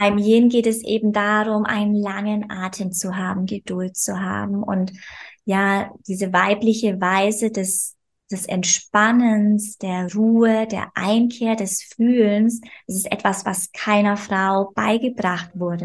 beim Yin geht es eben darum, einen langen Atem zu haben, Geduld zu haben und ja, diese weibliche Weise des, des Entspannens, der Ruhe, der Einkehr, des Fühlens, das ist etwas, was keiner Frau beigebracht wurde.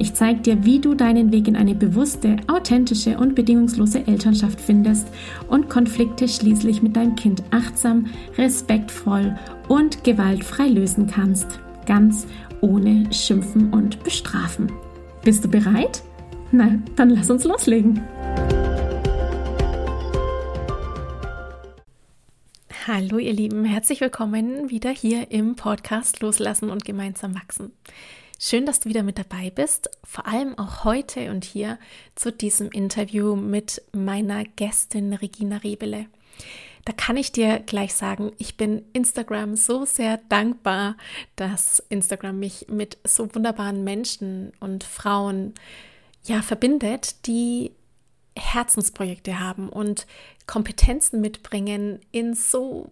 Ich zeige dir, wie du deinen Weg in eine bewusste, authentische und bedingungslose Elternschaft findest und Konflikte schließlich mit deinem Kind achtsam, respektvoll und gewaltfrei lösen kannst. Ganz ohne Schimpfen und Bestrafen. Bist du bereit? Na, dann lass uns loslegen. Hallo ihr Lieben, herzlich willkommen wieder hier im Podcast Loslassen und gemeinsam wachsen. Schön, dass du wieder mit dabei bist, vor allem auch heute und hier zu diesem Interview mit meiner Gästin Regina Rebele. Da kann ich dir gleich sagen, ich bin Instagram so sehr dankbar, dass Instagram mich mit so wunderbaren Menschen und Frauen ja verbindet, die Herzensprojekte haben und Kompetenzen mitbringen in so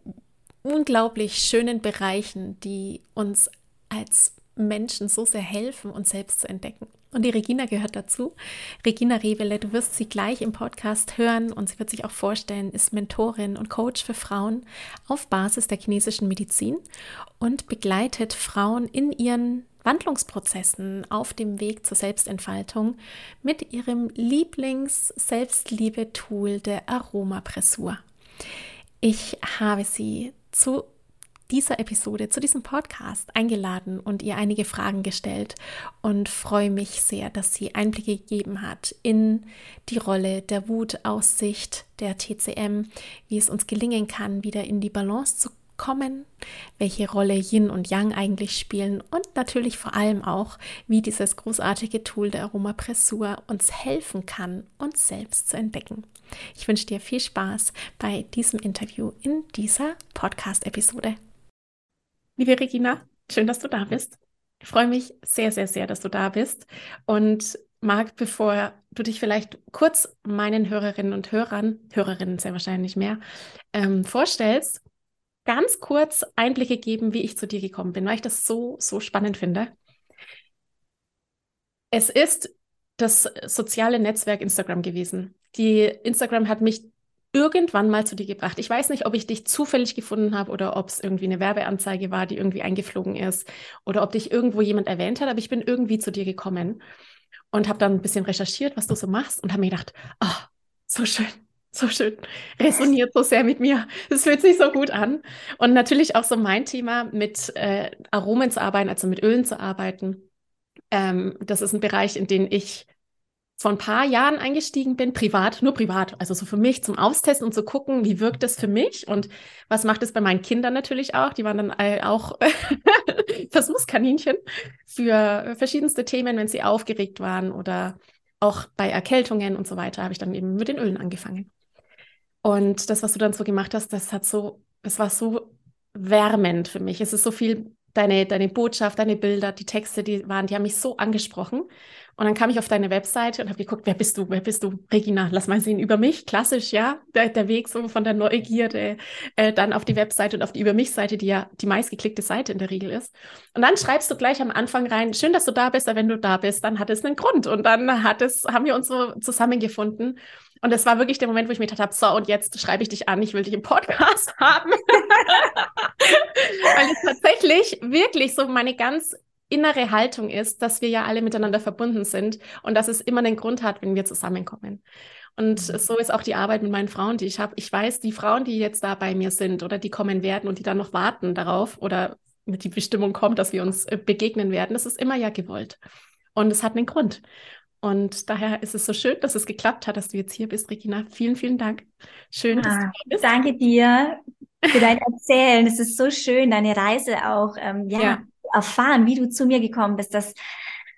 unglaublich schönen Bereichen, die uns als Menschen so sehr helfen, uns selbst zu entdecken. Und die Regina gehört dazu. Regina Revele, du wirst sie gleich im Podcast hören und sie wird sich auch vorstellen, ist Mentorin und Coach für Frauen auf Basis der chinesischen Medizin und begleitet Frauen in ihren Wandlungsprozessen auf dem Weg zur Selbstentfaltung mit ihrem Lieblings-Selbstliebe-Tool der Aromapressur. Ich habe sie zu dieser Episode, zu diesem Podcast eingeladen und ihr einige Fragen gestellt und freue mich sehr, dass sie Einblicke gegeben hat in die Rolle der Wutaussicht der TCM, wie es uns gelingen kann, wieder in die Balance zu kommen, welche Rolle Yin und Yang eigentlich spielen und natürlich vor allem auch, wie dieses großartige Tool der Aromapressur uns helfen kann, uns selbst zu entdecken. Ich wünsche dir viel Spaß bei diesem Interview in dieser Podcast-Episode. Liebe Regina, schön, dass du da bist. Ich freue mich sehr, sehr, sehr, dass du da bist. Und mag, bevor du dich vielleicht kurz meinen Hörerinnen und Hörern, Hörerinnen sehr wahrscheinlich mehr, ähm, vorstellst, ganz kurz Einblicke geben, wie ich zu dir gekommen bin, weil ich das so, so spannend finde. Es ist das soziale Netzwerk Instagram gewesen. Die Instagram hat mich irgendwann mal zu dir gebracht. Ich weiß nicht, ob ich dich zufällig gefunden habe oder ob es irgendwie eine Werbeanzeige war, die irgendwie eingeflogen ist oder ob dich irgendwo jemand erwähnt hat, aber ich bin irgendwie zu dir gekommen und habe dann ein bisschen recherchiert, was du so machst und habe mir gedacht, oh, so schön, so schön, resoniert so sehr mit mir. Es fühlt sich so gut an. Und natürlich auch so mein Thema, mit äh, Aromen zu arbeiten, also mit Ölen zu arbeiten. Ähm, das ist ein Bereich, in den ich vor ein paar Jahren eingestiegen bin, privat, nur privat, also so für mich zum Austesten und zu gucken, wie wirkt das für mich und was macht es bei meinen Kindern natürlich auch. Die waren dann auch Versuchskaninchen für verschiedenste Themen, wenn sie aufgeregt waren oder auch bei Erkältungen und so weiter, habe ich dann eben mit den Ölen angefangen. Und das, was du dann so gemacht hast, das hat so, es war so wärmend für mich. Es ist so viel deine, deine Botschaft, deine Bilder, die Texte, die waren, die haben mich so angesprochen. Und dann kam ich auf deine Webseite und habe geguckt, wer bist du, wer bist du, Regina, lass mal sehen über mich, klassisch, ja, der, der Weg so von der Neugierde äh, dann auf die Webseite und auf die Über mich-Seite, die ja die meistgeklickte Seite in der Regel ist. Und dann schreibst du gleich am Anfang rein, schön, dass du da bist, aber wenn du da bist, dann hat es einen Grund. Und dann hat es, haben wir uns so zusammengefunden. Und es war wirklich der Moment, wo ich mir gedacht habe, so, und jetzt schreibe ich dich an, ich will dich im Podcast haben. Weil es tatsächlich wirklich so meine ganz innere Haltung ist, dass wir ja alle miteinander verbunden sind und dass es immer einen Grund hat, wenn wir zusammenkommen. Und mhm. so ist auch die Arbeit mit meinen Frauen, die ich habe. Ich weiß, die Frauen, die jetzt da bei mir sind oder die kommen werden und die dann noch warten darauf oder mit die Bestimmung kommt, dass wir uns äh, begegnen werden, das ist immer ja gewollt. Und es hat einen Grund. Und daher ist es so schön, dass es geklappt hat, dass du jetzt hier bist, Regina. Vielen, vielen Dank. Schön, dass ah, du da bist. Danke dir. für dein Erzählen. Es ist so schön, deine Reise auch ähm, ja, ja, erfahren, wie du zu mir gekommen bist. Das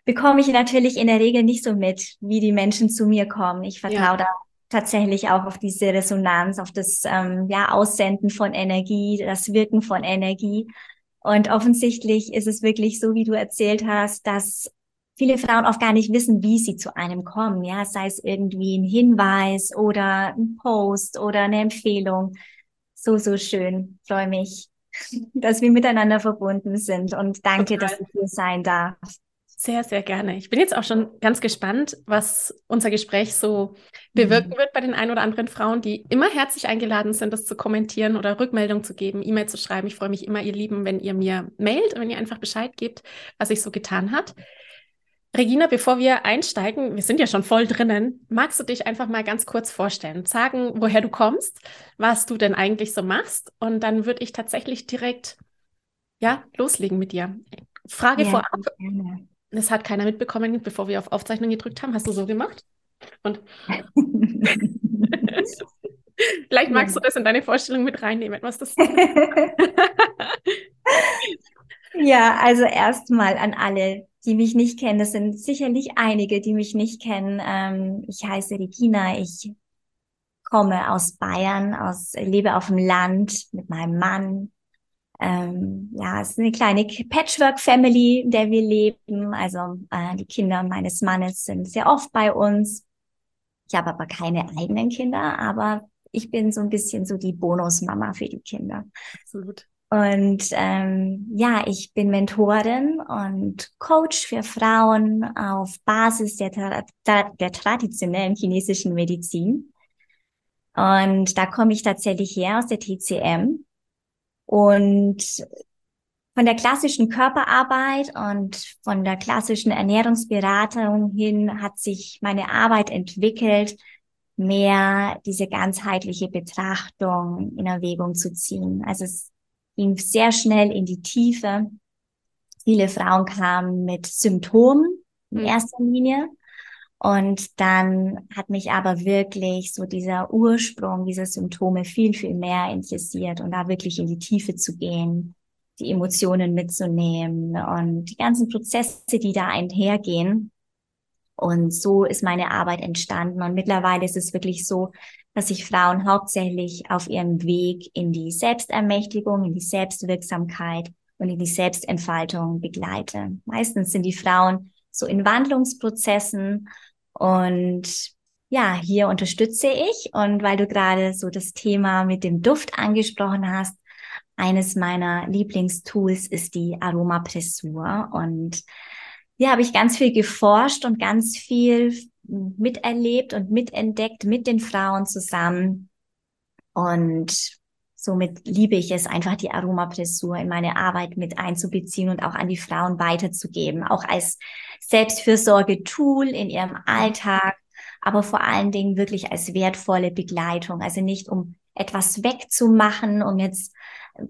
bekomme ich natürlich in der Regel nicht so mit, wie die Menschen zu mir kommen. Ich vertraue ja. da tatsächlich auch auf diese Resonanz, auf das ähm, ja, Aussenden von Energie, das Wirken von Energie. Und offensichtlich ist es wirklich so, wie du erzählt hast, dass viele Frauen auch gar nicht wissen, wie sie zu einem kommen. Ja, sei es irgendwie ein Hinweis oder ein Post oder eine Empfehlung. So, so schön. Freue mich, dass wir miteinander verbunden sind und danke, Total. dass ich hier sein darf. Sehr, sehr gerne. Ich bin jetzt auch schon ganz gespannt, was unser Gespräch so bewirken mhm. wird bei den ein oder anderen Frauen, die immer herzlich eingeladen sind, das zu kommentieren oder Rückmeldung zu geben, E-Mail zu schreiben. Ich freue mich immer, ihr Lieben, wenn ihr mir mailt und wenn ihr einfach Bescheid gebt, was sich so getan hat. Regina, bevor wir einsteigen, wir sind ja schon voll drinnen, magst du dich einfach mal ganz kurz vorstellen, sagen, woher du kommst, was du denn eigentlich so machst und dann würde ich tatsächlich direkt ja, loslegen mit dir. Frage ja, vorab. Gerne. Das hat keiner mitbekommen, bevor wir auf Aufzeichnung gedrückt haben. Hast du so gemacht? Und vielleicht magst ja. du das in deine Vorstellung mit reinnehmen, was das ja, also erstmal an alle, die mich nicht kennen. Das sind sicherlich einige, die mich nicht kennen. Ähm, ich heiße Regina. Ich komme aus Bayern, aus, lebe auf dem Land mit meinem Mann. Ähm, ja, es ist eine kleine Patchwork-Family, in der wir leben. Also äh, die Kinder meines Mannes sind sehr oft bei uns. Ich habe aber keine eigenen Kinder, aber ich bin so ein bisschen so die Bonusmama für die Kinder. Absolut. Und ähm, ja, ich bin Mentorin und Coach für Frauen auf Basis der, der, der traditionellen chinesischen Medizin. Und da komme ich tatsächlich her aus der TCM. Und von der klassischen Körperarbeit und von der klassischen Ernährungsberatung hin hat sich meine Arbeit entwickelt, mehr diese ganzheitliche Betrachtung in Erwägung zu ziehen. Also es ging sehr schnell in die Tiefe. Viele Frauen kamen mit Symptomen in mhm. erster Linie. Und dann hat mich aber wirklich so dieser Ursprung dieser Symptome viel, viel mehr interessiert und da wirklich in die Tiefe zu gehen, die Emotionen mitzunehmen und die ganzen Prozesse, die da einhergehen. Und so ist meine Arbeit entstanden. Und mittlerweile ist es wirklich so, dass ich Frauen hauptsächlich auf ihrem Weg in die Selbstermächtigung, in die Selbstwirksamkeit und in die Selbstentfaltung begleite. Meistens sind die Frauen so in Wandlungsprozessen und ja, hier unterstütze ich. Und weil du gerade so das Thema mit dem Duft angesprochen hast, eines meiner Lieblingstools ist die Aromapressur. Und hier habe ich ganz viel geforscht und ganz viel miterlebt und mitentdeckt mit den Frauen zusammen. Und somit liebe ich es einfach, die Aromapressur in meine Arbeit mit einzubeziehen und auch an die Frauen weiterzugeben, auch als Selbstfürsorge-Tool in ihrem Alltag, aber vor allen Dingen wirklich als wertvolle Begleitung. Also nicht um etwas wegzumachen, um jetzt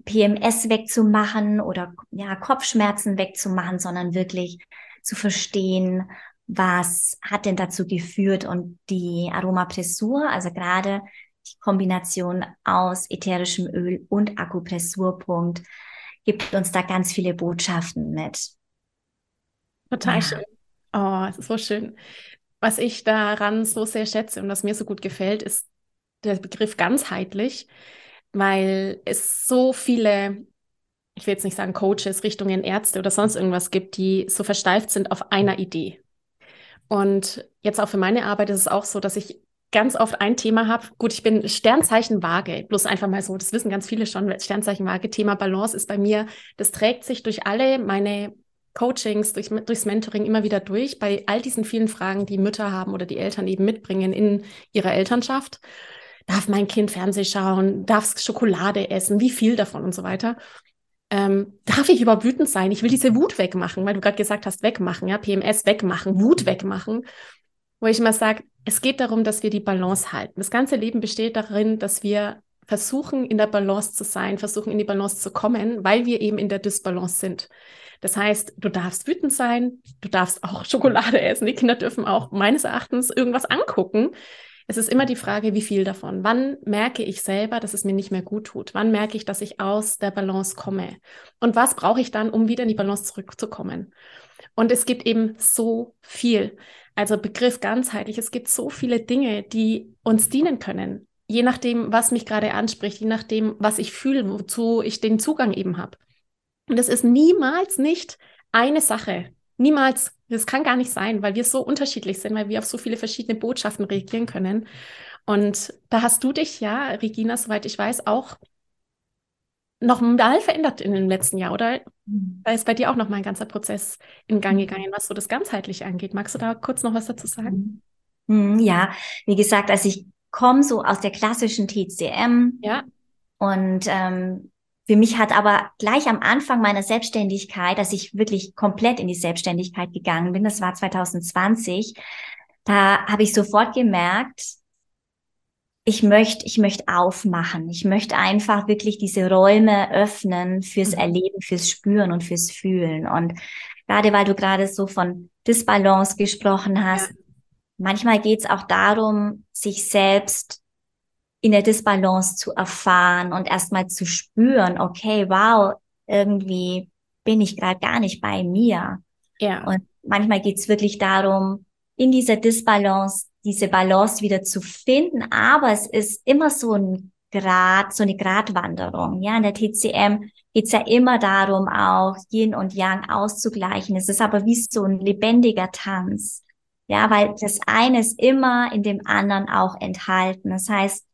PMS wegzumachen oder ja, Kopfschmerzen wegzumachen, sondern wirklich zu verstehen, was hat denn dazu geführt und die Aromapressur, also gerade die Kombination aus ätherischem Öl und Akupressurpunkt gibt uns da ganz viele Botschaften mit. Total ja. schön. Oh, es ist so schön. Was ich daran so sehr schätze und was mir so gut gefällt, ist der Begriff ganzheitlich, weil es so viele ich will jetzt nicht sagen Coaches, Richtungen, Ärzte oder sonst irgendwas gibt, die so versteift sind auf einer Idee. Und jetzt auch für meine Arbeit ist es auch so, dass ich ganz oft ein Thema habe. Gut, ich bin Sternzeichen Waage, bloß einfach mal so, das wissen ganz viele schon, Sternzeichen Waage, Thema Balance ist bei mir, das trägt sich durch alle meine Coachings, durch, durchs Mentoring immer wieder durch, bei all diesen vielen Fragen, die Mütter haben oder die Eltern eben mitbringen in ihrer Elternschaft. Darf mein Kind Fernseh schauen? Darf es Schokolade essen? Wie viel davon und so weiter? Ähm, darf ich überhaupt wütend sein? Ich will diese Wut wegmachen, weil du gerade gesagt hast, wegmachen, ja, PMS wegmachen, Wut wegmachen. Wo ich immer sage, es geht darum, dass wir die Balance halten. Das ganze Leben besteht darin, dass wir versuchen, in der Balance zu sein, versuchen, in die Balance zu kommen, weil wir eben in der Dysbalance sind. Das heißt, du darfst wütend sein, du darfst auch Schokolade essen, die Kinder dürfen auch meines Erachtens irgendwas angucken. Es ist immer die Frage, wie viel davon. Wann merke ich selber, dass es mir nicht mehr gut tut? Wann merke ich, dass ich aus der Balance komme? Und was brauche ich dann, um wieder in die Balance zurückzukommen? Und es gibt eben so viel. Also Begriff ganzheitlich. Es gibt so viele Dinge, die uns dienen können. Je nachdem, was mich gerade anspricht, je nachdem, was ich fühle, wozu ich den Zugang eben habe. Und es ist niemals nicht eine Sache. Niemals das kann gar nicht sein, weil wir so unterschiedlich sind, weil wir auf so viele verschiedene Botschaften reagieren können. Und da hast du dich ja, Regina, soweit ich weiß, auch noch mal verändert in dem letzten Jahr, oder? Mhm. Da ist bei dir auch noch mal ein ganzer Prozess in Gang mhm. gegangen, was so das Ganzheitliche angeht. Magst du da kurz noch was dazu sagen? Mhm. Ja, wie gesagt, also ich komme so aus der klassischen TCM. Ja. Und ähm, für mich hat aber gleich am Anfang meiner Selbstständigkeit, dass ich wirklich komplett in die Selbstständigkeit gegangen bin, das war 2020, da habe ich sofort gemerkt, ich möchte, ich möchte aufmachen. Ich möchte einfach wirklich diese Räume öffnen fürs mhm. Erleben, fürs Spüren und fürs Fühlen. Und gerade weil du gerade so von Disbalance gesprochen hast, ja. manchmal geht es auch darum, sich selbst in der Disbalance zu erfahren und erstmal zu spüren, okay, wow, irgendwie bin ich gerade gar nicht bei mir. Ja. Und manchmal geht's wirklich darum, in dieser Disbalance diese Balance wieder zu finden, aber es ist immer so ein Grad, so eine Gratwanderung. Ja, in der TCM geht's ja immer darum, auch Yin und Yang auszugleichen. Es ist aber wie so ein lebendiger Tanz. Ja, weil das eine ist immer in dem anderen auch enthalten. Das heißt,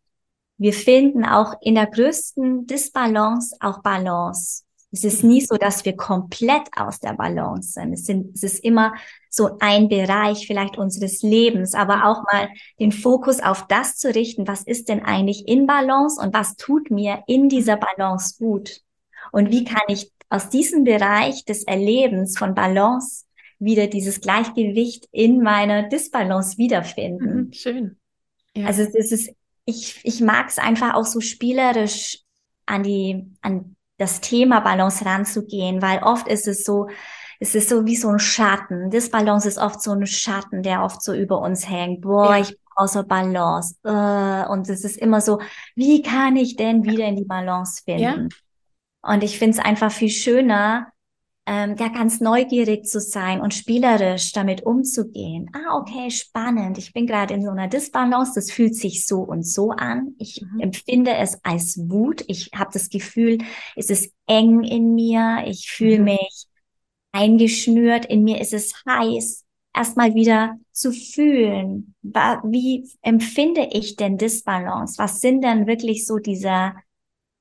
wir finden auch in der größten Disbalance auch Balance. Es ist nie so, dass wir komplett aus der Balance sind. Es, sind, es ist immer so ein Bereich vielleicht unseres Lebens, aber auch mal den Fokus auf das zu richten, was ist denn eigentlich in Balance und was tut mir in dieser Balance gut? Und wie kann ich aus diesem Bereich des Erlebens von Balance wieder dieses Gleichgewicht in meiner Disbalance wiederfinden? Mhm, schön. Ja. Also es ist ich, ich mag es einfach auch so spielerisch an die, an das Thema Balance ranzugehen, weil oft ist es so, es ist so wie so ein Schatten. Das Balance ist oft so ein Schatten, der oft so über uns hängt. Boah, ja. ich brauche so Balance. Äh, und es ist immer so, wie kann ich denn wieder in die Balance finden? Ja. Und ich finde es einfach viel schöner, ähm, ja ganz neugierig zu sein und spielerisch damit umzugehen. Ah, okay, spannend. Ich bin gerade in so einer Disbalance. Das fühlt sich so und so an. Ich mhm. empfinde es als Wut. Ich habe das Gefühl, es ist eng in mir. Ich fühle mhm. mich eingeschnürt. In mir ist es heiß. Erstmal wieder zu fühlen. Wie empfinde ich denn Disbalance? Was sind denn wirklich so diese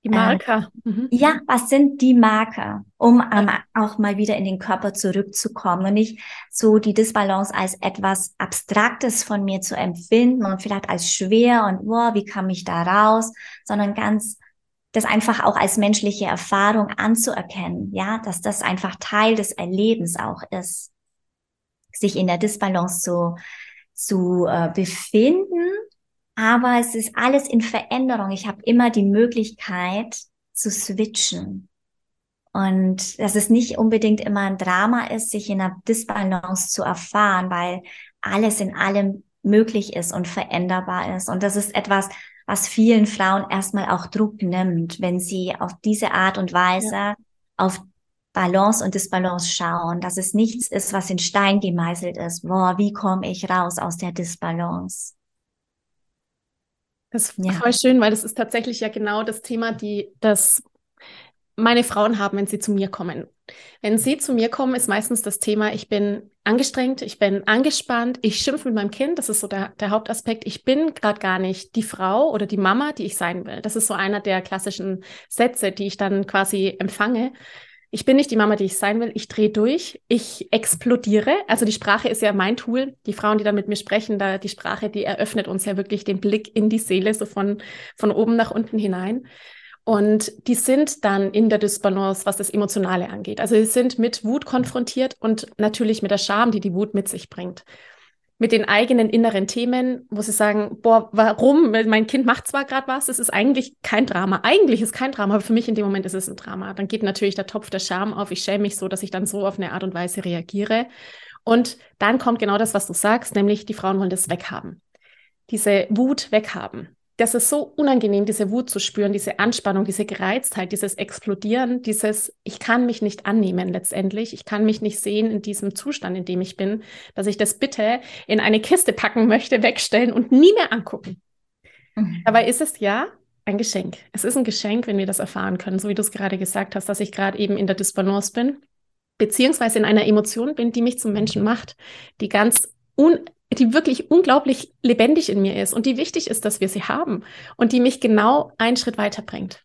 die Marker. Äh, mhm. Ja, was sind die Marker, um ähm, auch mal wieder in den Körper zurückzukommen und nicht so die Disbalance als etwas Abstraktes von mir zu empfinden und vielleicht als schwer und wow, wie kam ich da raus, sondern ganz das einfach auch als menschliche Erfahrung anzuerkennen, ja, dass das einfach Teil des Erlebens auch ist, sich in der Disbalance zu, zu äh, befinden aber es ist alles in Veränderung. Ich habe immer die Möglichkeit zu switchen. Und dass es nicht unbedingt immer ein Drama ist, sich in einer Disbalance zu erfahren, weil alles in allem möglich ist und veränderbar ist. Und das ist etwas, was vielen Frauen erstmal auch Druck nimmt, wenn sie auf diese Art und Weise ja. auf Balance und Disbalance schauen, dass es nichts ist, was in Stein gemeißelt ist. Boah, wie komme ich raus aus der Disbalance? Das ist ja. voll schön, weil das ist tatsächlich ja genau das Thema, die das meine Frauen haben, wenn sie zu mir kommen. Wenn sie zu mir kommen, ist meistens das Thema, ich bin angestrengt, ich bin angespannt, ich schimpfe mit meinem Kind, das ist so der, der Hauptaspekt. Ich bin gerade gar nicht die Frau oder die Mama, die ich sein will. Das ist so einer der klassischen Sätze, die ich dann quasi empfange ich bin nicht die Mama, die ich sein will. Ich drehe durch, ich explodiere. Also die Sprache ist ja mein Tool. Die Frauen, die da mit mir sprechen, da die Sprache, die eröffnet uns ja wirklich den Blick in die Seele, so von, von oben nach unten hinein. Und die sind dann in der Dysbalance, was das Emotionale angeht. Also sie sind mit Wut konfrontiert und natürlich mit der Scham, die die Wut mit sich bringt mit den eigenen inneren Themen, wo sie sagen, boah, warum? Mein Kind macht zwar gerade was, es ist eigentlich kein Drama. Eigentlich ist kein Drama, aber für mich in dem Moment ist es ein Drama. Dann geht natürlich der Topf der Scham auf. Ich schäme mich so, dass ich dann so auf eine Art und Weise reagiere. Und dann kommt genau das, was du sagst, nämlich die Frauen wollen das weghaben. diese Wut weghaben. Das ist so unangenehm, diese Wut zu spüren, diese Anspannung, diese Gereiztheit, dieses Explodieren, dieses, ich kann mich nicht annehmen letztendlich, ich kann mich nicht sehen in diesem Zustand, in dem ich bin, dass ich das bitte in eine Kiste packen möchte, wegstellen und nie mehr angucken. Mhm. Dabei ist es ja ein Geschenk. Es ist ein Geschenk, wenn wir das erfahren können, so wie du es gerade gesagt hast, dass ich gerade eben in der Disbalance bin, beziehungsweise in einer Emotion bin, die mich zum Menschen macht, die ganz un die wirklich unglaublich lebendig in mir ist und die wichtig ist, dass wir sie haben und die mich genau einen Schritt weiterbringt.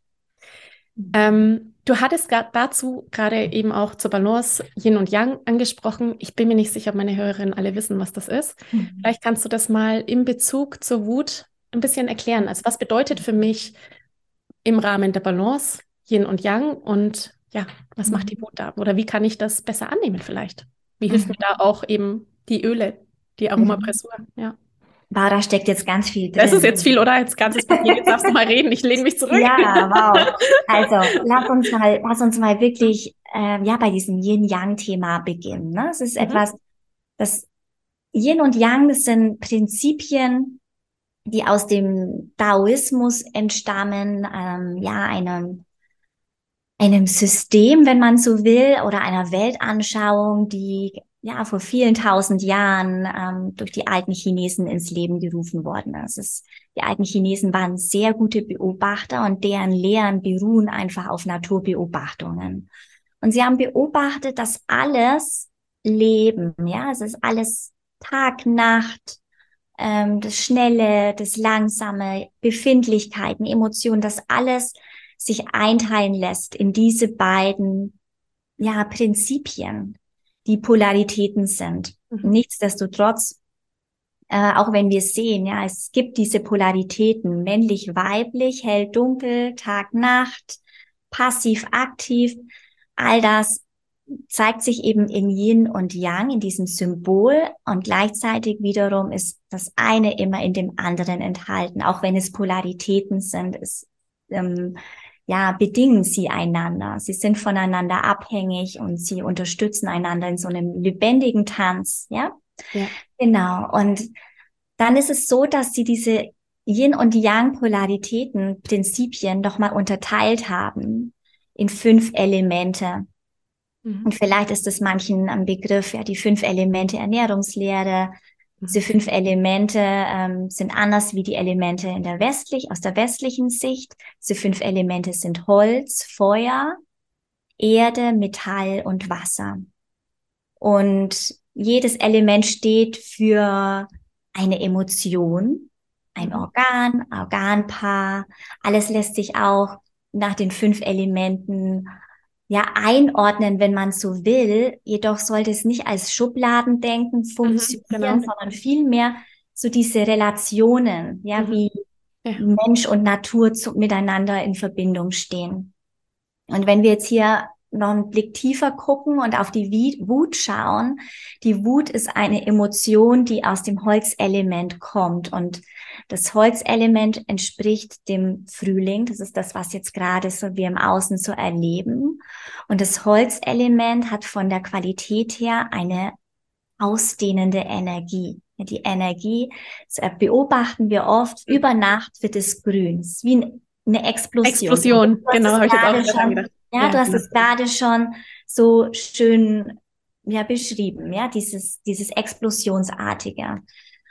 Mhm. Ähm, du hattest dazu gerade eben auch zur Balance Yin und Yang angesprochen. Ich bin mir nicht sicher, ob meine Hörerinnen alle wissen, was das ist. Mhm. Vielleicht kannst du das mal im Bezug zur Wut ein bisschen erklären. Also was bedeutet für mich im Rahmen der Balance Yin und Yang und ja, was mhm. macht die Wut da? Oder wie kann ich das besser annehmen vielleicht? Wie hilft mhm. mir da auch eben die Öle, die mhm. Aromapressur? Ja. Wow, da steckt jetzt ganz viel drin. Das ist jetzt viel, oder? Jetzt ganzes Papier. Jetzt darfst du mal reden. Ich lehne mich zurück. Ja, wow. Also, lass uns mal, lass uns mal wirklich, äh, ja, bei diesem Yin-Yang-Thema beginnen. Ne? Es ist mhm. etwas, das Yin und Yang, das sind Prinzipien, die aus dem Taoismus entstammen, ähm, ja, einem, einem System, wenn man so will, oder einer Weltanschauung, die ja vor vielen tausend Jahren ähm, durch die alten Chinesen ins Leben gerufen worden ist. ist. Die alten Chinesen waren sehr gute Beobachter und deren Lehren beruhen einfach auf Naturbeobachtungen. Und sie haben beobachtet, dass alles Leben, ja, es ist alles Tag, Nacht, ähm, das Schnelle, das Langsame, Befindlichkeiten, Emotionen, das alles sich einteilen lässt in diese beiden ja, Prinzipien, die Polaritäten sind. Mhm. Nichtsdestotrotz, äh, auch wenn wir sehen, ja, es gibt diese Polaritäten, männlich, weiblich, hell, dunkel, Tag, Nacht, passiv, aktiv, all das zeigt sich eben in Yin und Yang, in diesem Symbol und gleichzeitig wiederum ist das eine immer in dem anderen enthalten, auch wenn es Polaritäten sind, es, ähm, ja, bedingen sie einander. Sie sind voneinander abhängig und sie unterstützen einander in so einem lebendigen Tanz, ja? ja. Genau. Und dann ist es so, dass sie diese Yin und Yang Polaritäten, Prinzipien nochmal unterteilt haben in fünf Elemente. Mhm. Und vielleicht ist es manchen am Begriff, ja, die fünf Elemente Ernährungslehre. Diese mhm. fünf Elemente ähm, sind anders wie die Elemente in der westlich, aus der westlichen Sicht. Diese fünf Elemente sind Holz, Feuer, Erde, Metall und Wasser. Und jedes Element steht für eine Emotion, ein. Organ, Organpaar. Alles lässt sich auch nach den fünf Elementen ja einordnen, wenn man so will. Jedoch sollte es nicht als Schubladendenken mhm, funktionieren, mhm, genau. sondern vielmehr so diese Relationen, ja, mhm. wie ja. Mensch und Natur zu, miteinander in Verbindung stehen. Und wenn wir jetzt hier noch einen Blick tiefer gucken und auf die Wut schauen. Die Wut ist eine Emotion, die aus dem Holzelement kommt und das Holzelement entspricht dem Frühling. Das ist das, was jetzt gerade so wir im Außen so erleben. Und das Holzelement hat von der Qualität her eine ausdehnende Energie. Die Energie beobachten wir oft. Über Nacht wird es grün. wie eine Explosion. Explosion, genau, habe ich jetzt auch schon gedacht. Ja, du hast es gerade schon so schön ja beschrieben, ja, dieses dieses explosionsartige.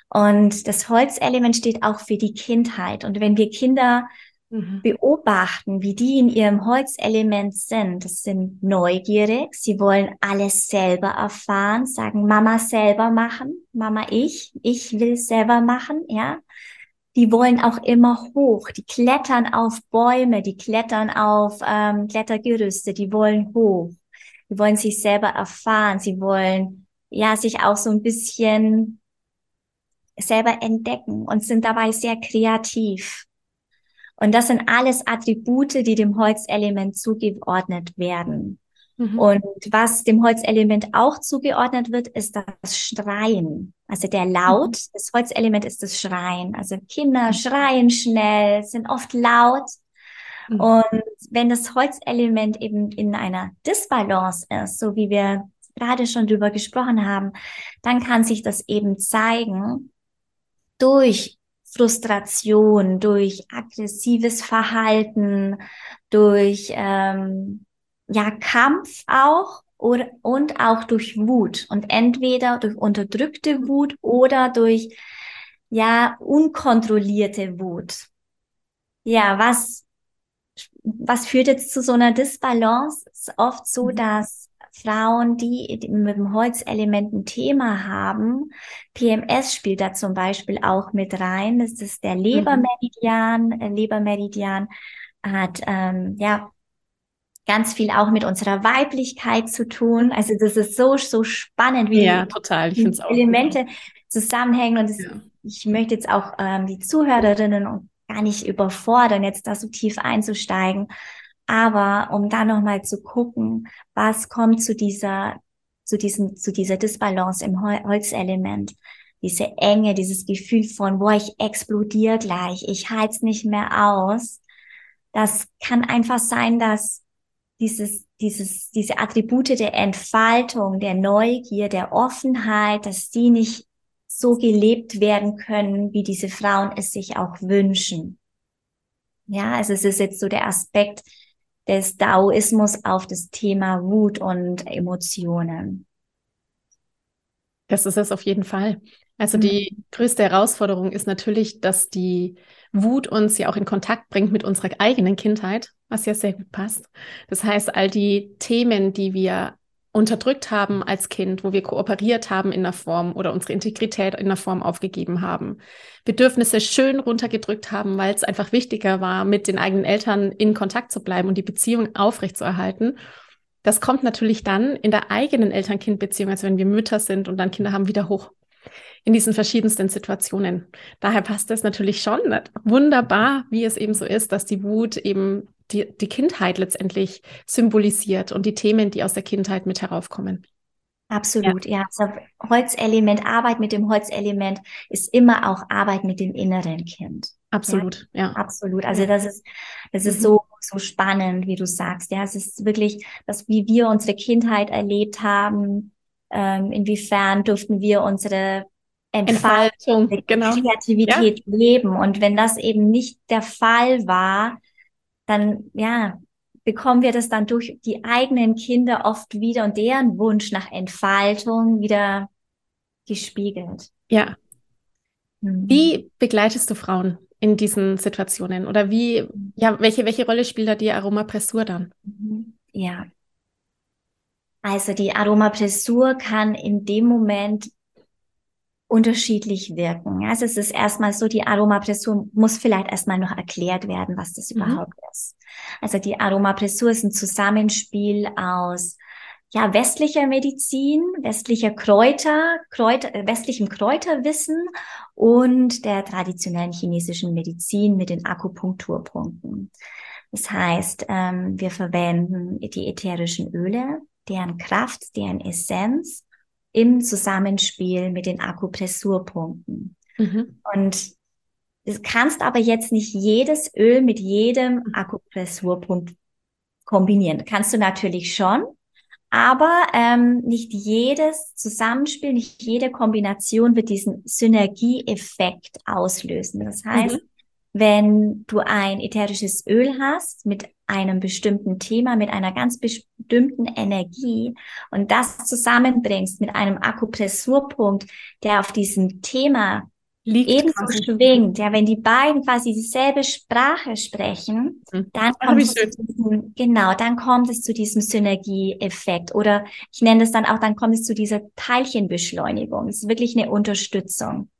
Und das Holzelement steht auch für die Kindheit. Und wenn wir Kinder mhm. beobachten, wie die in ihrem Holzelement sind, das sind neugierig, sie wollen alles selber erfahren, sagen Mama selber machen, Mama ich, ich will selber machen, ja die wollen auch immer hoch, die klettern auf Bäume, die klettern auf ähm, Klettergerüste, die wollen hoch, die wollen sich selber erfahren, sie wollen ja sich auch so ein bisschen selber entdecken und sind dabei sehr kreativ. Und das sind alles Attribute, die dem Holzelement zugeordnet werden. Mhm. Und was dem Holzelement auch zugeordnet wird, ist das Schreien. Also der Laut, mhm. das Holzelement ist das Schreien. Also Kinder mhm. schreien schnell, sind oft laut. Mhm. Und wenn das Holzelement eben in einer Disbalance ist, so wie wir gerade schon drüber gesprochen haben, dann kann sich das eben zeigen durch Frustration, durch aggressives Verhalten, durch ähm, ja Kampf auch oder, und auch durch Wut und entweder durch unterdrückte Wut oder durch ja unkontrollierte Wut. Ja, was was führt jetzt zu so einer Disbalance? Es ist oft so, mhm. dass Frauen, die mit dem Holzelement ein Thema haben, PMS spielt da zum Beispiel auch mit rein. Das ist der Lebermeridian. Mhm. Lebermeridian hat ähm, ja ganz viel auch mit unserer Weiblichkeit zu tun. Also das ist so so spannend, wie ja, total. die Elemente zusammenhängen. Und das, ja. ich möchte jetzt auch ähm, die Zuhörerinnen und gar nicht überfordern, jetzt da so tief einzusteigen. Aber um da nochmal zu gucken, was kommt zu dieser, zu diesem, zu dieser Disbalance im Holzelement. Diese Enge, dieses Gefühl von, boah, ich explodiere gleich, ich halte es nicht mehr aus. Das kann einfach sein, dass dieses, dieses, diese Attribute der Entfaltung, der Neugier, der Offenheit, dass die nicht so gelebt werden können, wie diese Frauen es sich auch wünschen. Ja, also es ist jetzt so der Aspekt des Daoismus auf das Thema Wut und Emotionen. Das ist es auf jeden Fall. Also mhm. die größte Herausforderung ist natürlich, dass die Wut uns ja auch in Kontakt bringt mit unserer eigenen Kindheit, was ja sehr gut passt. Das heißt, all die Themen, die wir unterdrückt haben als Kind, wo wir kooperiert haben in der Form oder unsere Integrität in der Form aufgegeben haben, Bedürfnisse schön runtergedrückt haben, weil es einfach wichtiger war, mit den eigenen Eltern in Kontakt zu bleiben und die Beziehung aufrechtzuerhalten. Das kommt natürlich dann in der eigenen Eltern-Kind-Beziehung, also wenn wir Mütter sind und dann Kinder haben, wieder hoch in diesen verschiedensten Situationen. Daher passt es natürlich schon wunderbar, wie es eben so ist, dass die Wut eben die, die Kindheit letztendlich symbolisiert und die Themen, die aus der Kindheit mit heraufkommen. Absolut, ja. ja. Also Holzelement, Arbeit mit dem Holzelement ist immer auch Arbeit mit dem inneren Kind. Absolut, ja. ja. Absolut. Also das ist, das ist mhm. so, so spannend, wie du sagst. Ja, es ist wirklich, dass wie wir unsere Kindheit erlebt haben, ähm, inwiefern durften wir unsere Entfaltung, Entfaltung genau. Kreativität ja. leben. Und wenn das eben nicht der Fall war, dann ja, bekommen wir das dann durch die eigenen Kinder oft wieder und deren Wunsch nach Entfaltung wieder gespiegelt. Ja. Mhm. Wie begleitest du Frauen in diesen Situationen? Oder wie, ja, welche, welche Rolle spielt da die Aromapressur dann? Mhm. Ja. Also die Aromapressur kann in dem Moment unterschiedlich wirken. Also es ist erstmal so, die Aromapressur muss vielleicht erstmal noch erklärt werden, was das mhm. überhaupt ist. Also die Aromapressur ist ein Zusammenspiel aus ja, westlicher Medizin, westlicher Kräuter, Kräuter, äh, westlichem Kräuterwissen und der traditionellen chinesischen Medizin mit den Akupunkturpunkten. Das heißt, ähm, wir verwenden die ätherischen Öle, deren Kraft, deren Essenz im Zusammenspiel mit den Akupressurpunkten. Mhm. Und du kannst aber jetzt nicht jedes Öl mit jedem Akupressurpunkt kombinieren. Kannst du natürlich schon, aber ähm, nicht jedes Zusammenspiel, nicht jede Kombination wird diesen Synergieeffekt auslösen. Das heißt, mhm. wenn du ein ätherisches Öl hast mit einem bestimmten Thema, mit einer ganz bestimmten Energie und das zusammenbringst mit einem Akupressurpunkt, der auf diesem Thema Liegt ebenso schwingt, ja, wenn die beiden quasi dieselbe Sprache sprechen, mhm. dann kommt es zu diesem, genau, dann kommt es zu diesem Synergieeffekt oder ich nenne es dann auch, dann kommt es zu dieser Teilchenbeschleunigung. Es ist wirklich eine Unterstützung.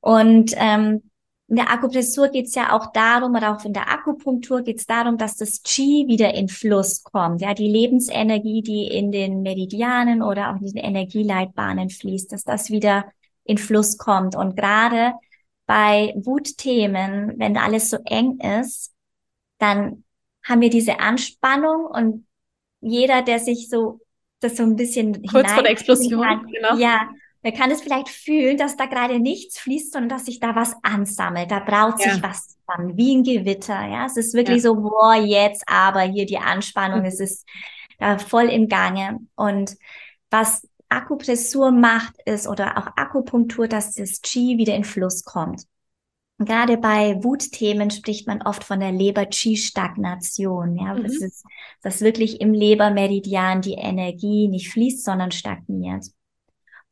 Und ähm, in der Akupressur geht es ja auch darum, oder auch in der Akupunktur geht es darum, dass das Qi wieder in Fluss kommt. Ja, die Lebensenergie, die in den Meridianen oder auch in den Energieleitbahnen fließt, dass das wieder in Fluss kommt. Und gerade bei Wutthemen, wenn alles so eng ist, dann haben wir diese Anspannung und jeder, der sich so das so ein bisschen kurz vor der Explosion, kann, genau. ja, man kann es vielleicht fühlen, dass da gerade nichts fließt, sondern dass sich da was ansammelt. Da braut ja. sich was zusammen, wie ein Gewitter. Ja, es ist wirklich ja. so, boah, jetzt aber hier die Anspannung, mhm. es ist da voll im Gange. Und was Akupressur macht, ist oder auch Akupunktur, dass das Qi wieder in Fluss kommt. Gerade bei Wutthemen spricht man oft von der Leber-Qi-Stagnation. Ja, mhm. das ist, dass wirklich im Lebermeridian die Energie nicht fließt, sondern stagniert.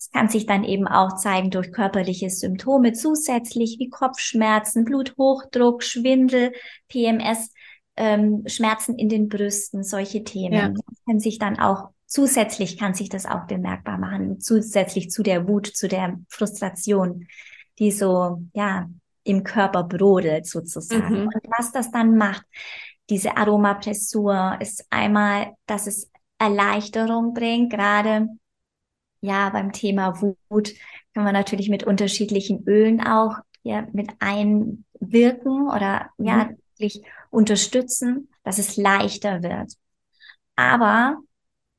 Es kann sich dann eben auch zeigen durch körperliche Symptome zusätzlich wie Kopfschmerzen, Bluthochdruck, Schwindel, PMS, ähm, Schmerzen in den Brüsten, solche Themen. Ja. Können sich dann auch zusätzlich kann sich das auch bemerkbar machen, zusätzlich zu der Wut, zu der Frustration, die so, ja, im Körper brodelt sozusagen. Mhm. Und was das dann macht, diese Aromapressur ist einmal, dass es Erleichterung bringt, gerade ja beim Thema Wut kann man natürlich mit unterschiedlichen Ölen auch ja, mit einwirken oder mhm. ja wirklich unterstützen, dass es leichter wird. Aber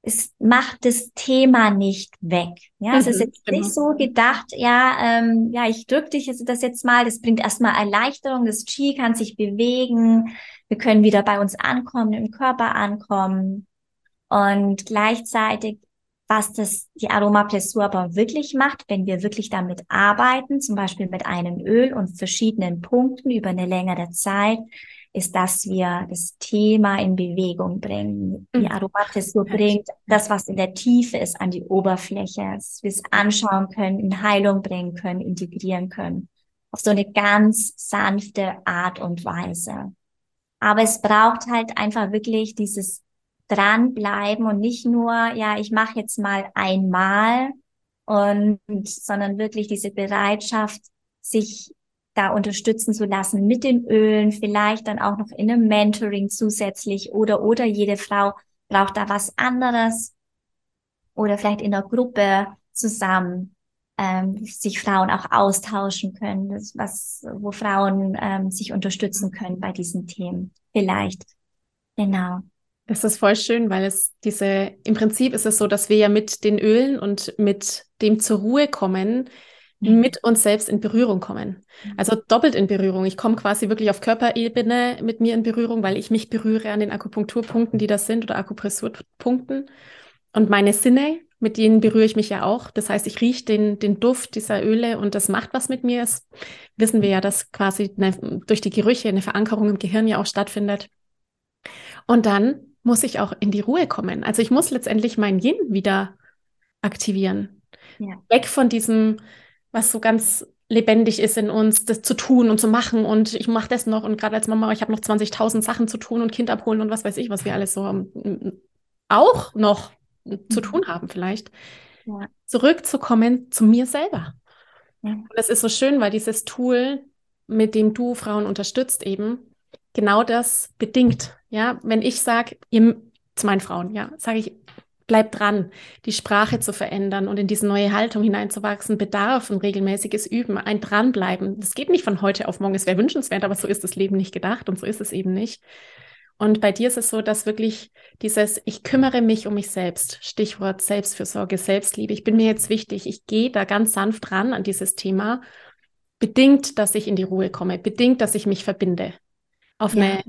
es macht das Thema nicht weg. Ja, es ist mhm, jetzt nicht genau. so gedacht, ja, ähm, ja, ich drücke dich jetzt das jetzt mal, das bringt erstmal Erleichterung, das Qi kann sich bewegen, wir können wieder bei uns ankommen, im Körper ankommen. Und gleichzeitig, was das die Aromaplessur aber wirklich macht, wenn wir wirklich damit arbeiten, zum Beispiel mit einem Öl und verschiedenen Punkten über eine längere Zeit, ist, dass wir das Thema in Bewegung bringen. Die mhm. Aromapressur bringt das, was in der Tiefe ist, an die Oberfläche, dass wir es anschauen können, in Heilung bringen können, integrieren können. Auf so eine ganz sanfte Art und Weise. Aber es braucht halt einfach wirklich dieses dranbleiben und nicht nur, ja, ich mache jetzt mal einmal und, sondern wirklich diese Bereitschaft, sich da unterstützen zu lassen mit den Ölen, vielleicht dann auch noch in einem Mentoring zusätzlich oder, oder jede Frau braucht da was anderes oder vielleicht in der Gruppe zusammen ähm, sich Frauen auch austauschen können, das, was, wo Frauen ähm, sich unterstützen können bei diesen Themen. Vielleicht. Genau. Das ist voll schön, weil es diese, im Prinzip ist es so, dass wir ja mit den Ölen und mit dem zur Ruhe kommen, Mhm. mit uns selbst in Berührung kommen. Mhm. Also doppelt in Berührung. Ich komme quasi wirklich auf Körperebene mit mir in Berührung, weil ich mich berühre an den Akupunkturpunkten, die das sind oder Akupressurpunkten. Und meine Sinne, mit denen berühre ich mich ja auch. Das heißt, ich rieche den, den Duft dieser Öle und das macht was mit mir. Das wissen wir ja, dass quasi eine, durch die Gerüche eine Verankerung im Gehirn ja auch stattfindet. Und dann muss ich auch in die Ruhe kommen. Also ich muss letztendlich mein Yin wieder aktivieren. Ja. Weg von diesem was so ganz lebendig ist in uns, das zu tun und zu machen und ich mache das noch und gerade als Mama, ich habe noch 20.000 Sachen zu tun und Kind abholen und was weiß ich, was wir alles so auch noch mhm. zu tun haben vielleicht. Ja. Zurückzukommen zu mir selber. Ja. Und das ist so schön, weil dieses Tool, mit dem du Frauen unterstützt, eben genau das bedingt. Ja, wenn ich sage, zu meinen Frauen, ja, sage ich, bleib dran, die Sprache zu verändern und in diese neue Haltung hineinzuwachsen, bedarf ein regelmäßiges Üben, ein Dranbleiben. Das geht nicht von heute auf morgen. Es wäre wünschenswert, aber so ist das Leben nicht gedacht und so ist es eben nicht. Und bei dir ist es so, dass wirklich dieses, ich kümmere mich um mich selbst, Stichwort Selbstfürsorge, Selbstliebe, ich bin mir jetzt wichtig, ich gehe da ganz sanft ran an dieses Thema, bedingt, dass ich in die Ruhe komme, bedingt, dass ich mich verbinde. Auf ja. eine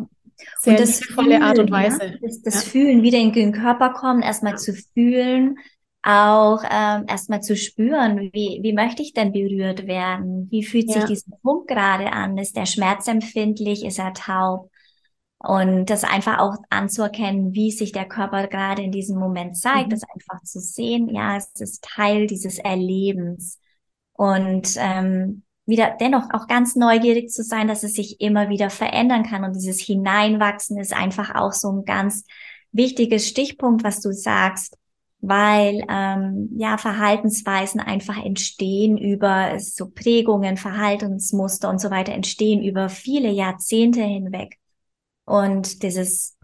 sehr und das volle Art und Weise. Ja? Das, das ja. Fühlen, wieder in den Körper kommen, erstmal ja. zu fühlen, auch ähm, erstmal zu spüren, wie, wie möchte ich denn berührt werden? Wie fühlt sich dieser Punkt gerade an? Ist der schmerzempfindlich? Ist er taub? Und das einfach auch anzuerkennen, wie sich der Körper gerade in diesem Moment zeigt, mhm. das einfach zu sehen, ja, es ist Teil dieses Erlebens. Und ähm, wieder dennoch auch ganz neugierig zu sein, dass es sich immer wieder verändern kann. Und dieses Hineinwachsen ist einfach auch so ein ganz wichtiges Stichpunkt, was du sagst, weil ähm, ja Verhaltensweisen einfach entstehen über so Prägungen, Verhaltensmuster und so weiter entstehen über viele Jahrzehnte hinweg. Und dieses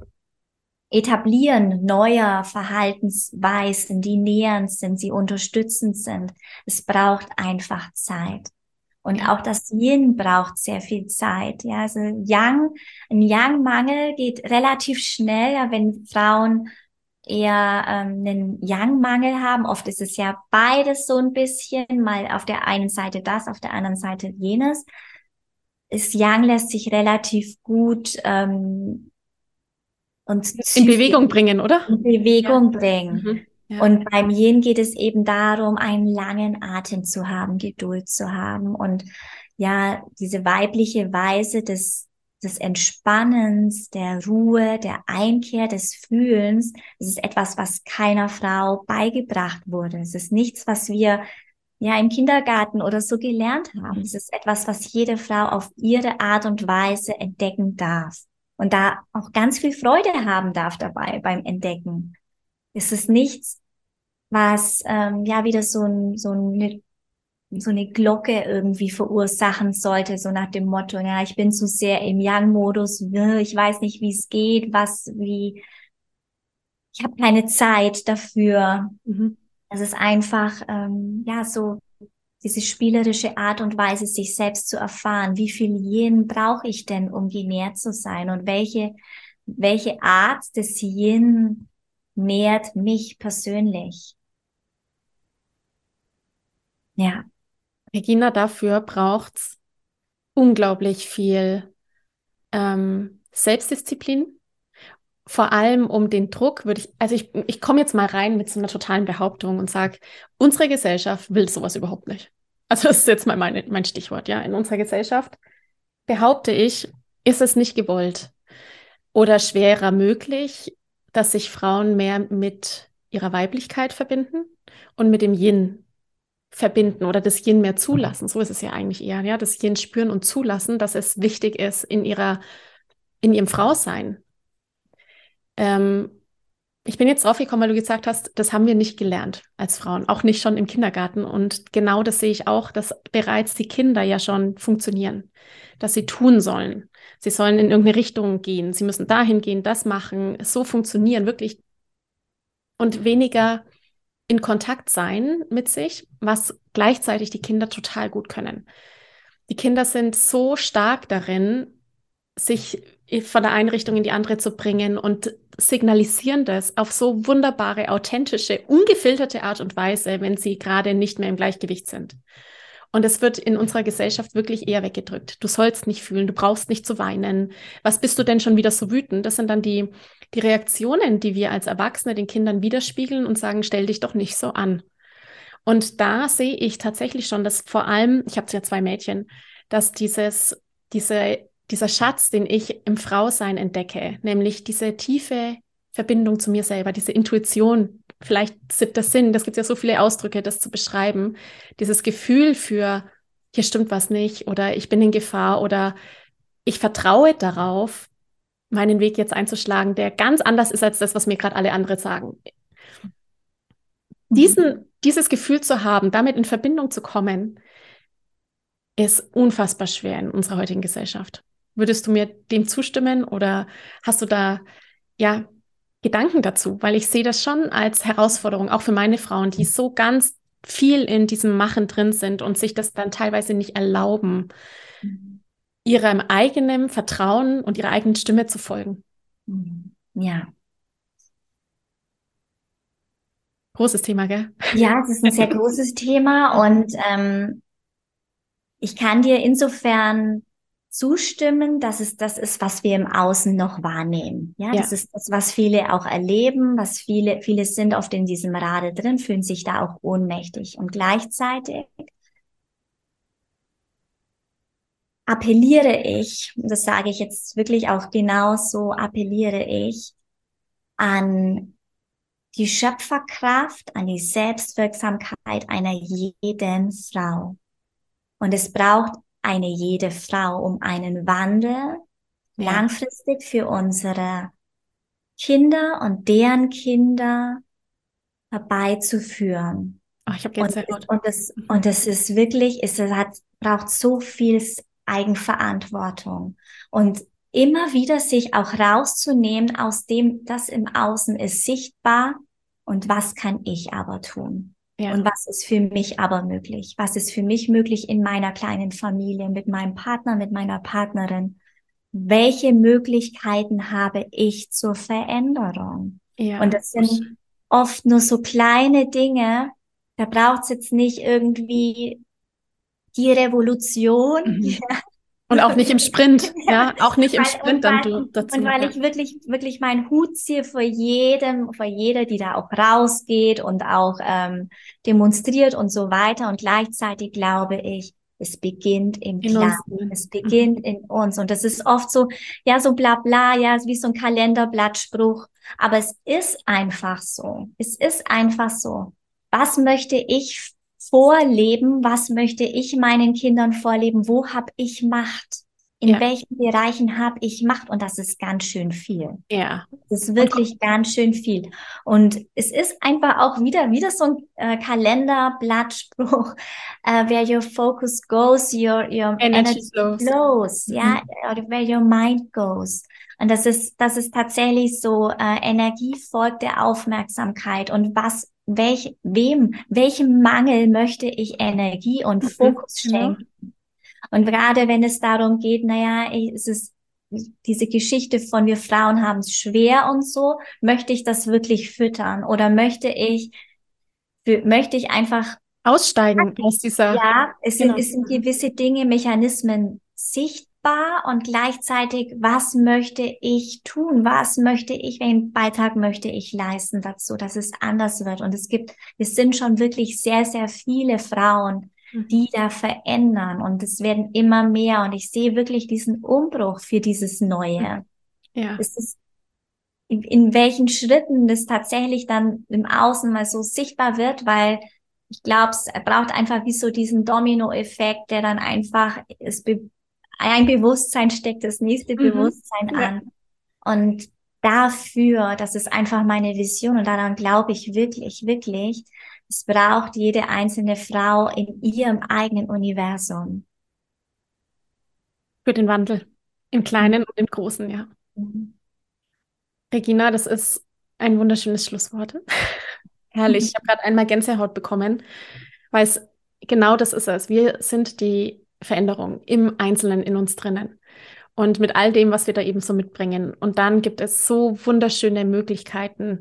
Etablieren neuer Verhaltensweisen, die nähernd sind, sie unterstützend sind, es braucht einfach Zeit. Und auch das Yin braucht sehr viel Zeit. Ja, also Yang, ein Yang-Mangel geht relativ schnell, ja, wenn Frauen eher ähm, einen Yang-Mangel haben. Oft ist es ja beides so ein bisschen, mal auf der einen Seite das, auf der anderen Seite jenes. Das Yang lässt sich relativ gut ähm, und in Bewegung bringen, oder? In Bewegung ja. bringen. Mhm. Und beim Yin geht es eben darum, einen langen Atem zu haben, Geduld zu haben und ja, diese weibliche Weise des, des Entspannens, der Ruhe, der Einkehr, des Fühlens. Es ist etwas, was keiner Frau beigebracht wurde. Es ist nichts, was wir ja im Kindergarten oder so gelernt haben. Es ist etwas, was jede Frau auf ihre Art und Weise entdecken darf und da auch ganz viel Freude haben darf dabei beim Entdecken. Es ist nichts, was ähm, ja wieder so, ein, so eine so eine Glocke irgendwie verursachen sollte, so nach dem Motto, ja, ich bin zu sehr im Young-Modus, ich weiß nicht, wie es geht, was, wie, ich habe keine Zeit dafür. Mhm. Es ist einfach, ähm, ja, so diese spielerische Art und Weise, sich selbst zu erfahren. Wie viel Yin brauche ich denn, um genährt zu sein? Und welche, welche Art des Yin nährt mich persönlich? Ja. Regina, dafür braucht's unglaublich viel ähm, Selbstdisziplin, vor allem um den Druck würde ich, also ich, ich komme jetzt mal rein mit so einer totalen Behauptung und sage, unsere Gesellschaft will sowas überhaupt nicht. Also das ist jetzt mal mein, mein Stichwort, ja. In unserer Gesellschaft behaupte ich, ist es nicht gewollt oder schwerer möglich, dass sich Frauen mehr mit ihrer Weiblichkeit verbinden und mit dem Yin verbinden oder das Yin mehr zulassen. So ist es ja eigentlich eher, ja, das Yin spüren und zulassen, dass es wichtig ist in ihrer, in ihrem Frausein ähm, ich bin jetzt draufgekommen, weil du gesagt hast, das haben wir nicht gelernt als Frauen, auch nicht schon im Kindergarten. Und genau das sehe ich auch, dass bereits die Kinder ja schon funktionieren, dass sie tun sollen. Sie sollen in irgendeine Richtung gehen, sie müssen dahin gehen, das machen, so funktionieren, wirklich. Und weniger in Kontakt sein mit sich, was gleichzeitig die Kinder total gut können. Die Kinder sind so stark darin, sich von der Einrichtung in die andere zu bringen und signalisieren das auf so wunderbare, authentische, ungefilterte Art und Weise, wenn sie gerade nicht mehr im Gleichgewicht sind. Und es wird in unserer Gesellschaft wirklich eher weggedrückt. Du sollst nicht fühlen, du brauchst nicht zu weinen. Was bist du denn schon wieder so wütend? Das sind dann die, die Reaktionen, die wir als Erwachsene den Kindern widerspiegeln und sagen, stell dich doch nicht so an. Und da sehe ich tatsächlich schon, dass vor allem, ich habe ja zwei Mädchen, dass dieses, diese dieser Schatz, den ich im Frausein entdecke, nämlich diese tiefe Verbindung zu mir selber, diese Intuition, vielleicht siebter Sinn, das gibt ja so viele Ausdrücke, das zu beschreiben, dieses Gefühl für, hier stimmt was nicht oder ich bin in Gefahr oder ich vertraue darauf, meinen Weg jetzt einzuschlagen, der ganz anders ist als das, was mir gerade alle anderen sagen. Diesen, dieses Gefühl zu haben, damit in Verbindung zu kommen, ist unfassbar schwer in unserer heutigen Gesellschaft. Würdest du mir dem zustimmen oder hast du da ja Gedanken dazu? Weil ich sehe das schon als Herausforderung, auch für meine Frauen, die so ganz viel in diesem Machen drin sind und sich das dann teilweise nicht erlauben, mhm. ihrem eigenen Vertrauen und ihrer eigenen Stimme zu folgen. Mhm. Ja. Großes Thema, gell? Ja, es ist ein sehr großes Thema und ähm, ich kann dir insofern zustimmen, dass es das ist, was wir im Außen noch wahrnehmen. Ja, ja, das ist das, was viele auch erleben, was viele, viele sind oft in diesem Rade drin, fühlen sich da auch ohnmächtig und gleichzeitig appelliere ich, das sage ich jetzt wirklich auch genauso, appelliere ich an die Schöpferkraft, an die Selbstwirksamkeit einer jeden Frau. Und es braucht eine jede Frau, um einen Wandel ja. langfristig für unsere Kinder und deren Kinder herbeizuführen. Ach, ich habe. Und, und, das, und das ist wirklich, es hat, braucht so viel Eigenverantwortung. Und immer wieder sich auch rauszunehmen aus dem, das im Außen ist sichtbar und was kann ich aber tun. Ja. Und was ist für mich aber möglich? Was ist für mich möglich in meiner kleinen Familie, mit meinem Partner, mit meiner Partnerin? Welche Möglichkeiten habe ich zur Veränderung? Ja. Und das sind oft nur so kleine Dinge. Da braucht es jetzt nicht irgendwie die Revolution, mhm. Und auch nicht im Sprint, ja, auch nicht im Sprint dann du dazu. Und weil ich wirklich, wirklich meinen Hut ziehe vor jedem, vor jeder, die da auch rausgeht und auch ähm, demonstriert und so weiter. Und gleichzeitig glaube ich, Es beginnt im Kleinen. Es beginnt mhm. in uns. Und das ist oft so, ja, so bla bla, ja, wie so ein Kalenderblattspruch. Aber es ist einfach so. Es ist einfach so. Was möchte ich vorleben? Was möchte ich meinen Kindern vorleben? Wo habe ich Macht? in ja. welchen Bereichen habe ich Macht und das ist ganz schön viel. Ja. Das ist wirklich ganz schön viel. Und es ist einfach auch wieder, wieder so ein äh, Kalenderblattspruch, uh, where your focus goes, your, your energy, energy flows, flows mhm. ja, or where your mind goes. Und das ist, das ist tatsächlich so, äh, Energie folgt der Aufmerksamkeit und was, welch, wem, welchem Mangel möchte ich Energie und mhm. Fokus genau. schenken? Und gerade wenn es darum geht, naja, es ist diese Geschichte von wir Frauen haben es schwer und so, möchte ich das wirklich füttern oder möchte ich, möchte ich einfach aussteigen aus dieser. Ja, es sind, genau. es sind gewisse Dinge, Mechanismen sichtbar und gleichzeitig, was möchte ich tun? Was möchte ich, welchen Beitrag möchte ich leisten dazu, dass es anders wird? Und es gibt, es sind schon wirklich sehr, sehr viele Frauen, Mhm. die da verändern und es werden immer mehr und ich sehe wirklich diesen Umbruch für dieses Neue. Ja. Es ist in, in welchen Schritten das tatsächlich dann im Außen mal so sichtbar wird, weil ich glaube, es braucht einfach wie so diesen Domino-Effekt, der dann einfach es be ein Bewusstsein steckt das nächste mhm. Bewusstsein ja. an. Und dafür, das ist einfach meine Vision und daran glaube ich wirklich, wirklich, es braucht jede einzelne Frau in ihrem eigenen Universum. Für den Wandel. Im Kleinen und im Großen, ja. Mhm. Regina, das ist ein wunderschönes Schlusswort. Herrlich. Ich habe gerade einmal Gänsehaut bekommen, weil es genau das ist es. Wir sind die Veränderung im Einzelnen in uns drinnen. Und mit all dem, was wir da eben so mitbringen. Und dann gibt es so wunderschöne Möglichkeiten,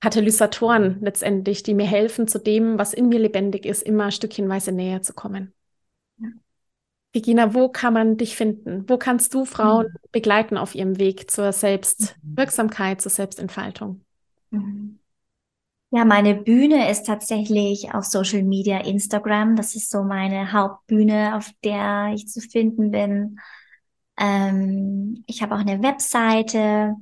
Katalysatoren letztendlich, die mir helfen, zu dem, was in mir lebendig ist, immer stückchenweise näher zu kommen. Ja. Regina, wo kann man dich finden? Wo kannst du Frauen mhm. begleiten auf ihrem Weg zur Selbstwirksamkeit, zur Selbstentfaltung? Mhm. Ja, meine Bühne ist tatsächlich auf Social Media, Instagram. Das ist so meine Hauptbühne, auf der ich zu finden bin. Ähm, ich habe auch eine Webseite,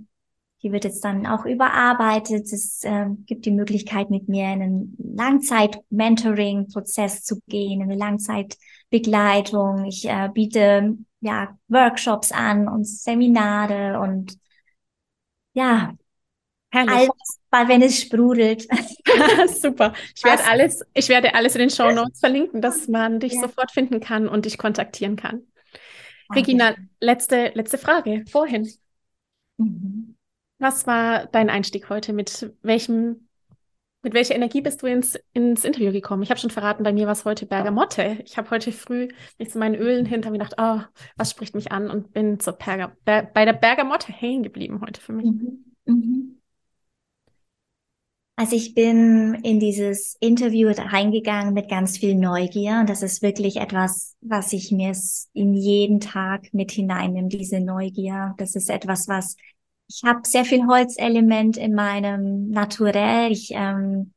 die wird jetzt dann auch überarbeitet. Es äh, gibt die Möglichkeit, mit mir in einen Langzeit-Mentoring-Prozess zu gehen, in eine Langzeitbegleitung. Ich äh, biete ja Workshops an und Seminare und ja, Herrlich. Alles, wenn es sprudelt. Super. Ich werde alles, ich werde alles in den Show Notes verlinken, dass man dich ja. sofort finden kann und dich kontaktieren kann. Regina, letzte, letzte Frage vorhin. Mhm. Was war dein Einstieg heute? Mit welchem, mit welcher Energie bist du ins, ins Interview gekommen? Ich habe schon verraten, bei mir war es heute Bergamotte. Ich habe heute früh mich zu meinen Ölen hinter mir gedacht, oh, was spricht mich an und bin zur Berga, Ber, bei der Bergamotte hängen geblieben heute für mich. Mhm. Mhm. Also ich bin in dieses Interview reingegangen mit ganz viel Neugier und das ist wirklich etwas, was ich mir in jeden Tag mit hineinnehme, diese Neugier. Das ist etwas, was ich habe sehr viel Holzelement in meinem Naturell. Ich ähm,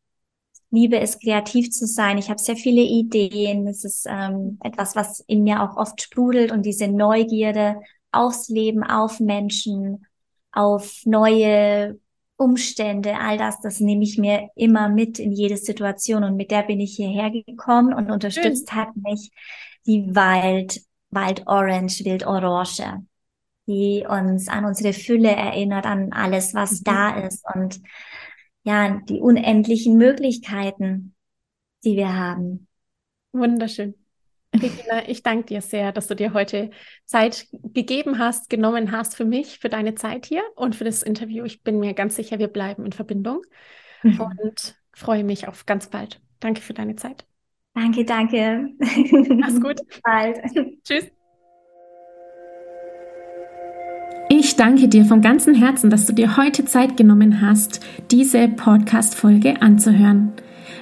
liebe es, kreativ zu sein. Ich habe sehr viele Ideen. Es ist ähm, etwas, was in mir auch oft sprudelt und diese Neugierde aufs Leben, auf Menschen, auf neue Umstände, all das, das nehme ich mir immer mit in jede Situation und mit der bin ich hierher gekommen und unterstützt hat mich die Wald, Wald Orange, Wild Orange die uns an unsere Fülle erinnert, an alles, was mhm. da ist und ja, die unendlichen Möglichkeiten, die wir haben. Wunderschön. Regina, ich danke dir sehr, dass du dir heute Zeit gegeben hast, genommen hast für mich, für deine Zeit hier und für das Interview. Ich bin mir ganz sicher, wir bleiben in Verbindung mhm. und freue mich auf ganz bald. Danke für deine Zeit. Danke, danke. Mach's gut. Bald. Tschüss. Ich danke dir von ganzem Herzen, dass du dir heute Zeit genommen hast, diese Podcast-Folge anzuhören.